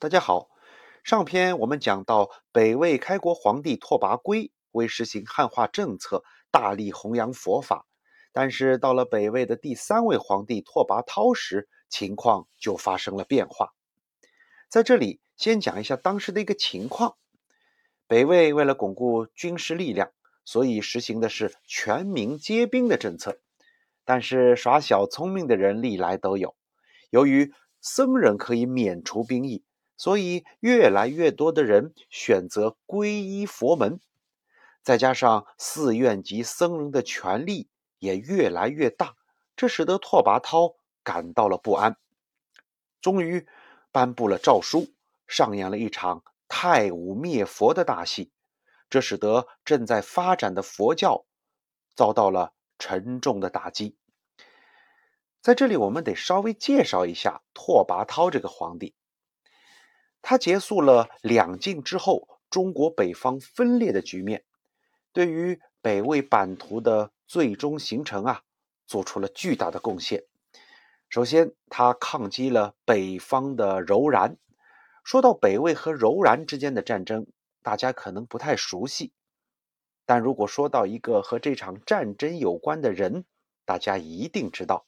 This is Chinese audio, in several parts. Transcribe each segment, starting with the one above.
大家好，上篇我们讲到北魏开国皇帝拓跋圭为实行汉化政策，大力弘扬佛法。但是到了北魏的第三位皇帝拓跋焘时，情况就发生了变化。在这里先讲一下当时的一个情况：北魏为了巩固军事力量，所以实行的是全民皆兵的政策。但是耍小聪明的人历来都有，由于僧人可以免除兵役。所以，越来越多的人选择皈依佛门，再加上寺院及僧人的权力也越来越大，这使得拓跋焘感到了不安。终于颁布了诏书，上演了一场太武灭佛的大戏，这使得正在发展的佛教遭到了沉重的打击。在这里，我们得稍微介绍一下拓跋焘这个皇帝。他结束了两晋之后中国北方分裂的局面，对于北魏版图的最终形成啊，做出了巨大的贡献。首先，他抗击了北方的柔然。说到北魏和柔然之间的战争，大家可能不太熟悉，但如果说到一个和这场战争有关的人，大家一定知道。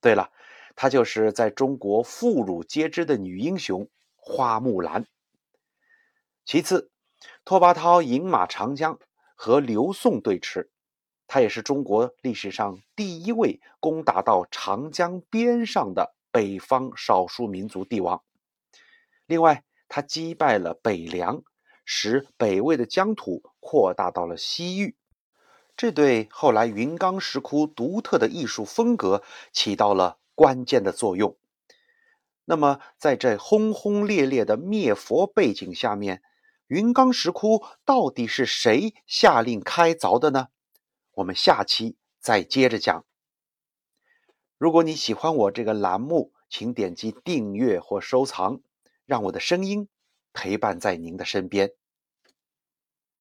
对了，她就是在中国妇孺皆知的女英雄。花木兰。其次，拓跋焘饮马长江和刘宋对峙，他也是中国历史上第一位攻打到长江边上的北方少数民族帝王。另外，他击败了北凉，使北魏的疆土扩大到了西域，这对后来云冈石窟独特的艺术风格起到了关键的作用。那么，在这轰轰烈烈的灭佛背景下面，云冈石窟到底是谁下令开凿的呢？我们下期再接着讲。如果你喜欢我这个栏目，请点击订阅或收藏，让我的声音陪伴在您的身边。